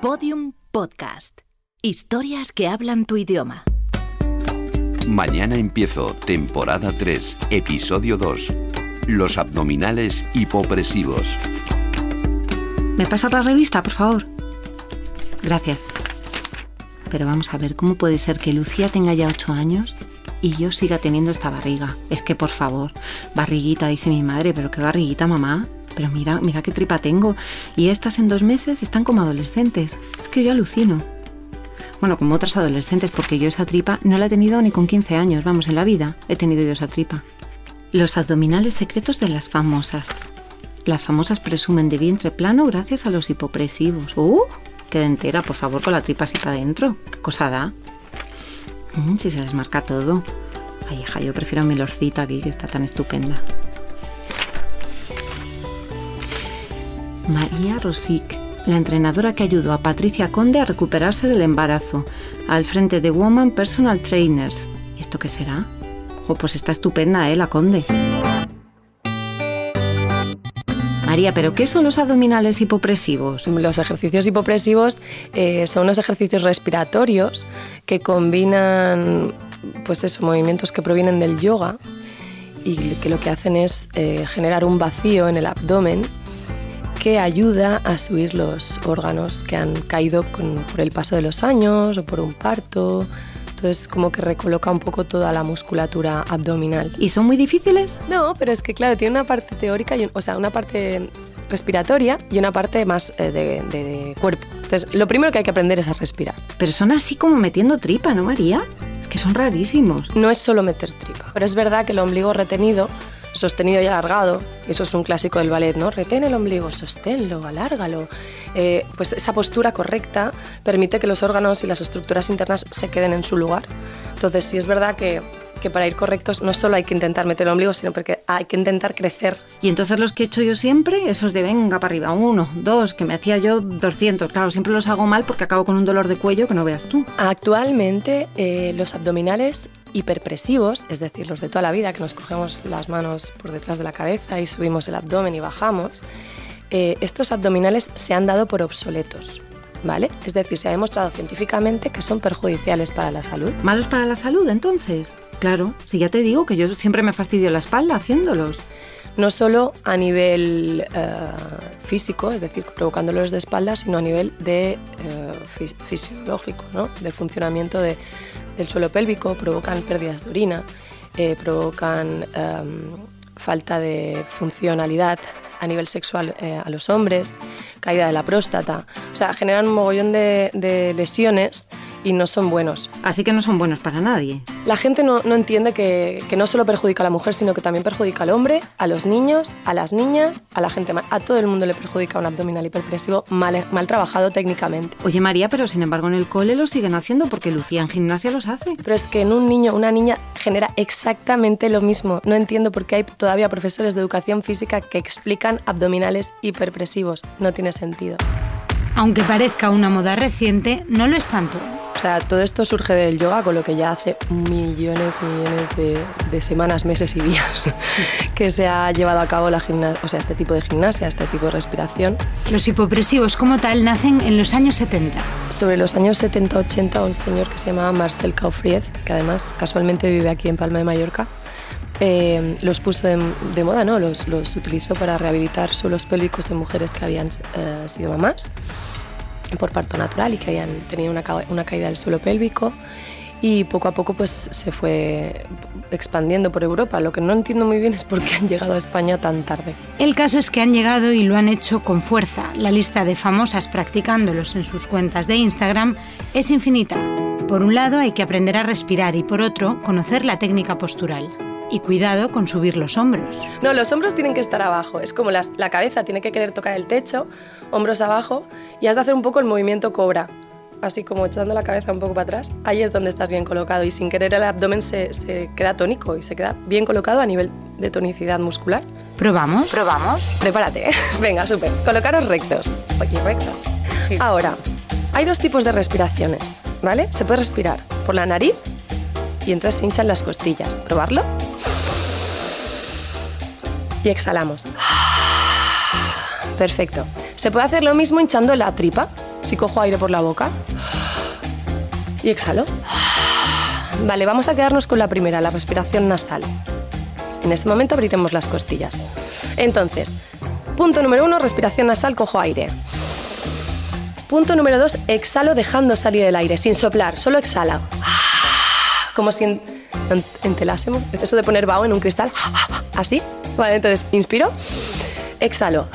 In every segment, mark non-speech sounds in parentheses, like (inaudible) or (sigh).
Podium Podcast. Historias que hablan tu idioma. Mañana empiezo, temporada 3, episodio 2. Los abdominales hipopresivos. ¿Me pasa la revista, por favor? Gracias. Pero vamos a ver, ¿cómo puede ser que Lucía tenga ya 8 años y yo siga teniendo esta barriga? Es que, por favor, barriguita, dice mi madre, pero qué barriguita, mamá. Pero mira, mira qué tripa tengo. Y estas en dos meses están como adolescentes. Es que yo alucino. Bueno, como otras adolescentes, porque yo esa tripa no la he tenido ni con 15 años, vamos, en la vida he tenido yo esa tripa. Los abdominales secretos de las famosas. Las famosas presumen de vientre plano gracias a los hipopresivos. ¡Uh! Queda entera, por favor, con la tripa así para adentro. ¿Qué cosa da? Mm, si se les marca todo. Ay, hija, yo prefiero mi lorcita aquí, que está tan estupenda. María Rosic, la entrenadora que ayudó a Patricia Conde a recuperarse del embarazo, al frente de Woman Personal Trainers. ¿Y esto qué será? Oh, pues está estupenda, ¿eh? La Conde. María, ¿pero qué son los abdominales hipopresivos? Los ejercicios hipopresivos eh, son unos ejercicios respiratorios que combinan pues eso, movimientos que provienen del yoga y que lo que hacen es eh, generar un vacío en el abdomen que ayuda a subir los órganos que han caído por el paso de los años o por un parto. Entonces como que recoloca un poco toda la musculatura abdominal. ¿Y son muy difíciles? No, pero es que claro, tiene una parte teórica, y, o sea, una parte respiratoria y una parte más eh, de, de cuerpo. Entonces, lo primero que hay que aprender es a respirar. Pero son así como metiendo tripa, ¿no, María? Es que son rarísimos. No es solo meter tripa, pero es verdad que el ombligo retenido sostenido y alargado, eso es un clásico del ballet, ¿no? Retén el ombligo, sosténlo, alárgalo. Eh, pues esa postura correcta permite que los órganos y las estructuras internas se queden en su lugar. Entonces, sí es verdad que que para ir correctos no solo hay que intentar meter el ombligo, sino porque hay que intentar crecer. Y entonces los que he hecho yo siempre, esos de venga para arriba, uno, dos, que me hacía yo 200. Claro, siempre los hago mal porque acabo con un dolor de cuello que no veas tú. Actualmente eh, los abdominales hiperpresivos, es decir, los de toda la vida, que nos cogemos las manos por detrás de la cabeza y subimos el abdomen y bajamos, eh, estos abdominales se han dado por obsoletos. ¿Vale? Es decir, se ha demostrado científicamente que son perjudiciales para la salud. ¿Malos para la salud entonces? Claro, si ya te digo que yo siempre me fastidio la espalda haciéndolos. No solo a nivel eh, físico, es decir, provocándolos de espalda, sino a nivel de eh, fisiológico, ¿no? del funcionamiento del suelo pélvico, provocan pérdidas de orina, eh, provocan em, falta de funcionalidad a nivel sexual a los hombres, caída de la próstata, o sea, generan un mogollón de lesiones y no son buenos. Así que no son buenos para nadie. La gente no, no entiende que, que, no solo perjudica a la mujer, sino que también perjudica al hombre, a los niños, a las niñas, a la gente, a todo el mundo le perjudica un abdominal hiperpresivo mal, mal trabajado técnicamente. Oye María, pero sin embargo en el cole lo siguen haciendo porque Lucía en gimnasia los hace. Pero es que en un niño, una niña genera exactamente lo mismo. No entiendo por qué hay todavía profesores de educación física que explican abdominales hiperpresivos. No tiene sentido. Aunque parezca una moda reciente, no lo es tanto. O sea, todo esto surge del yoga, con lo que ya hace millones y millones de, de, semanas, meses y días (laughs) que se ha llevado a cabo la gimnasia, o sea, este tipo de gimnasia, este tipo de respiración. Los hipopresivos como tal nacen en los años 70. Sobre los años 70-80, un señor que se llamaba Marcel Caufried, que además casualmente vive aquí en Palma de Mallorca, eh, los puso de, de moda, ¿no? Los, los, utilizó para rehabilitar suelos pélvicos en mujeres que habían eh, sido mamás por parto natural y que habían tenido una, una, caída del suelo pélvico y poco a poco pues se fue expandiendo por Europa. Lo que no entiendo muy bien es por qué han llegado a España tan tarde. El caso es que han llegado y lo han hecho con fuerza. La lista de famosas practicándolos en sus cuentas de Instagram es infinita. Por un lado hay que aprender a respirar y por otro conocer la técnica postural. Y cuidado con subir los hombros. No, los hombros tienen que estar abajo. Es como las, la cabeza tiene que querer tocar el techo, hombros abajo, y has de hacer un poco el movimiento cobra. Así como echando la cabeza un poco para atrás. Ahí es donde estás bien colocado y sin querer el abdomen se, se queda tónico y se queda bien colocado a nivel de tonicidad muscular. ¿Probamos? ¿Probamos? Prepárate. (laughs) Venga, súper. Colocaros rectos. Oye, rectos. Sí. Ahora, hay dos tipos de respiraciones, ¿vale? Se puede respirar por la nariz y entonces se hinchan las costillas. ¿Probarlo? Y exhalamos. Perfecto. Se puede hacer lo mismo hinchando la tripa. Si cojo aire por la boca y exhalo. Vale, vamos a quedarnos con la primera, la respiración nasal. En ese momento abriremos las costillas. Entonces, punto número uno, respiración nasal, cojo aire. Punto número dos, exhalo dejando salir el aire, sin soplar, solo exhala. Como si entelásemos. Eso de poner vaho en un cristal, (gasps) así. Vale, entonces inspiro, exhalo.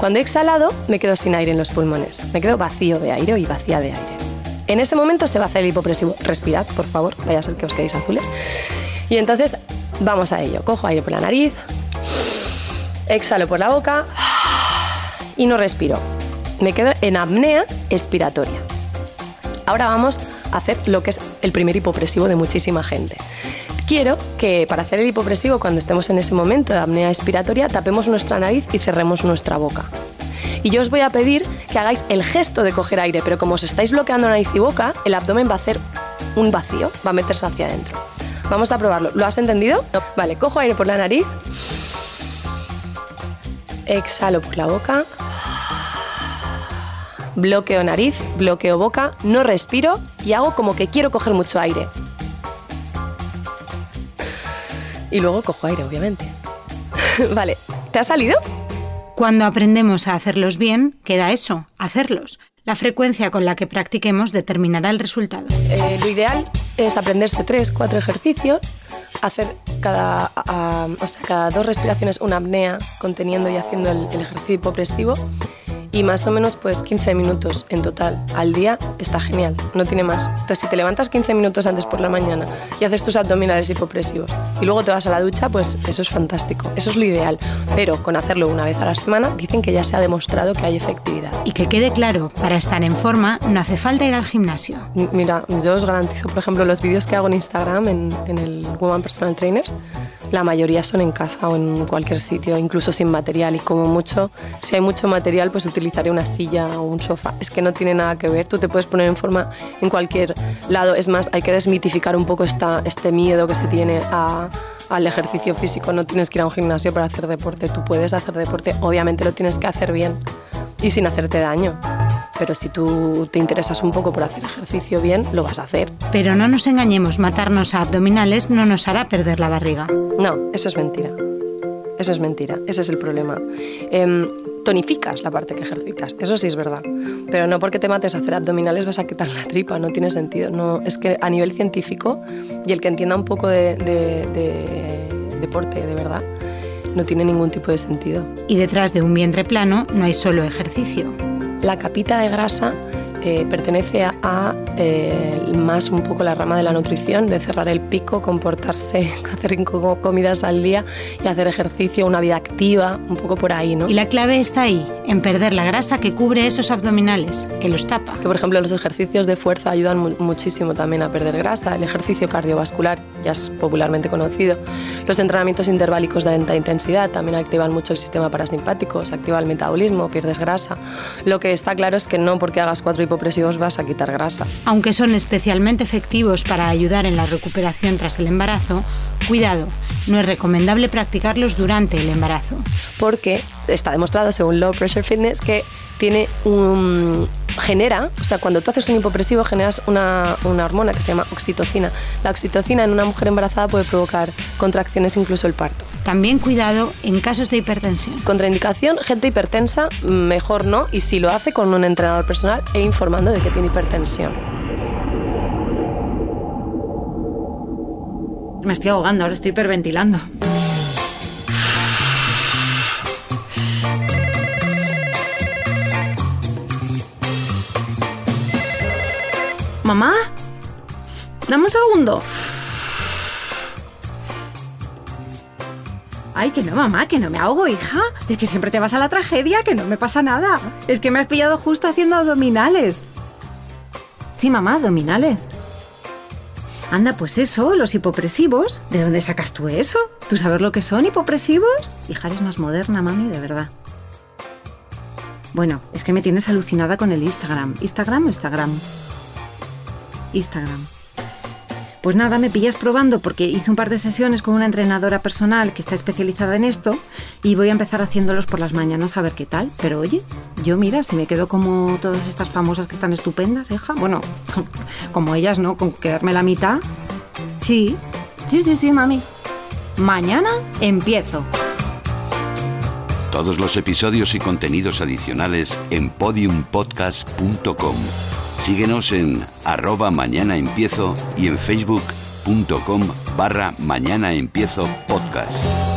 Cuando he exhalado, me quedo sin aire en los pulmones. Me quedo vacío de aire y vacía de aire. En ese momento se va a hacer el hipopresivo. Respirad, por favor, vaya a ser que os quedéis azules. Y entonces vamos a ello. Cojo aire por la nariz, exhalo por la boca y no respiro. Me quedo en apnea expiratoria. Ahora vamos a hacer lo que es el primer hipopresivo de muchísima gente. Quiero que para hacer el hipopresivo, cuando estemos en ese momento de apnea expiratoria, tapemos nuestra nariz y cerremos nuestra boca. Y yo os voy a pedir que hagáis el gesto de coger aire, pero como os estáis bloqueando nariz y boca, el abdomen va a hacer un vacío, va a meterse hacia adentro. Vamos a probarlo. ¿Lo has entendido? Vale, cojo aire por la nariz. Exhalo por la boca. Bloqueo nariz, bloqueo boca, no respiro y hago como que quiero coger mucho aire. Y luego cojo aire, obviamente. (laughs) vale, ¿te ha salido? Cuando aprendemos a hacerlos bien, queda eso, hacerlos. La frecuencia con la que practiquemos determinará el resultado. Eh, lo ideal es aprenderse tres, cuatro ejercicios, hacer cada, o sea, cada dos respiraciones una apnea, conteniendo y haciendo el, el ejercicio hipopresivo y más o menos pues 15 minutos en total al día está genial, no tiene más. Entonces si te levantas 15 minutos antes por la mañana y haces tus abdominales hipopresivos y luego te vas a la ducha, pues eso es fantástico, eso es lo ideal. Pero con hacerlo una vez a la semana dicen que ya se ha demostrado que hay efectividad. Y que quede claro, para estar en forma no hace falta ir al gimnasio. Mira, yo os garantizo, por ejemplo, los vídeos que hago en Instagram, en, en el Woman Personal Trainers, la mayoría son en casa o en cualquier sitio, incluso sin material. Y como mucho, si hay mucho material, pues utilizaré una silla o un sofá. Es que no tiene nada que ver, tú te puedes poner en forma en cualquier lado. Es más, hay que desmitificar un poco esta, este miedo que se tiene al ejercicio físico. No tienes que ir a un gimnasio para hacer deporte, tú puedes hacer deporte, obviamente lo tienes que hacer bien y sin hacerte daño. Pero si tú te interesas un poco por hacer ejercicio bien, lo vas a hacer. Pero no nos engañemos, matarnos a abdominales no nos hará perder la barriga. No, eso es mentira. Eso es mentira, ese es el problema. Em, tonificas la parte que ejercitas, eso sí es verdad. Pero no porque te mates a hacer abdominales vas a quitar la tripa, no tiene sentido. No, es que a nivel científico, y el que entienda un poco de deporte de verdad, no tiene ningún tipo de sentido. Y detrás de un vientre plano no hay solo ejercicio. La capita de grasa eh, pertenece a eh, más un poco la rama de la nutrición, de cerrar el pico, comportarse, (laughs) hacer cinco comidas al día y hacer ejercicio, una vida activa, un poco por ahí, ¿no? Y la clave está ahí, en perder la grasa que cubre esos abdominales, que los tapa. Que por ejemplo los ejercicios de fuerza ayudan muchísimo también a perder grasa, el ejercicio cardiovascular ya es popularmente conocido, los entrenamientos interválicos de alta intensidad también activan mucho el sistema parasimpático, se activa el metabolismo, pierdes grasa. Lo que está claro es que no porque hagas cuatro hipopresivos vas a quitar grasa. Aunque son especialmente efectivos para ayudar en la recuperación tras el embarazo, cuidado, no es recomendable practicarlos durante el embarazo. Porque está demostrado, según Low Pressure Fitness, que tiene un genera, o sea, cuando tú haces un hipopresivo generas una, una, hormona que se llama oxitocina. La oxitocina en una mujer embarazada puede provocar contracciones, incluso el parto. También cuidado en casos de hipertensión. Contraindicación, gente hipertensa, mejor no, y si lo hace con un entrenador personal e informando de que tiene hipertensión. Me estoy ahogando, ahora estoy hiperventilando. Mamá, dame un segundo. Ay, que no, mamá, que no me ahogo, hija. Es que siempre te vas a la tragedia, que no me pasa nada. Es que me has pillado justo haciendo abdominales. Sí, mamá, abdominales. Anda, pues eso, los hipopresivos. ¿De dónde sacas tú eso? ¿Tú sabes lo que son hipopresivos? Hija, eres más moderna, mami, de verdad. Bueno, es que me tienes alucinada con el Instagram. ¿Instagram o Instagram? Instagram. Pues nada, me pillas probando porque hice un par de sesiones con una entrenadora personal que está especializada en esto y voy a empezar haciéndolos por las mañanas a ver qué tal. Pero oye, yo mira, si me quedo como todas estas famosas que están estupendas, hija, bueno, (laughs) como ellas, ¿no? Con quedarme la mitad. Sí, sí, sí, sí, mami. Mañana empiezo. Todos los episodios y contenidos adicionales en podiumpodcast.com. Síguenos en arroba mañana empiezo y en facebook.com barra mañana empiezo podcast.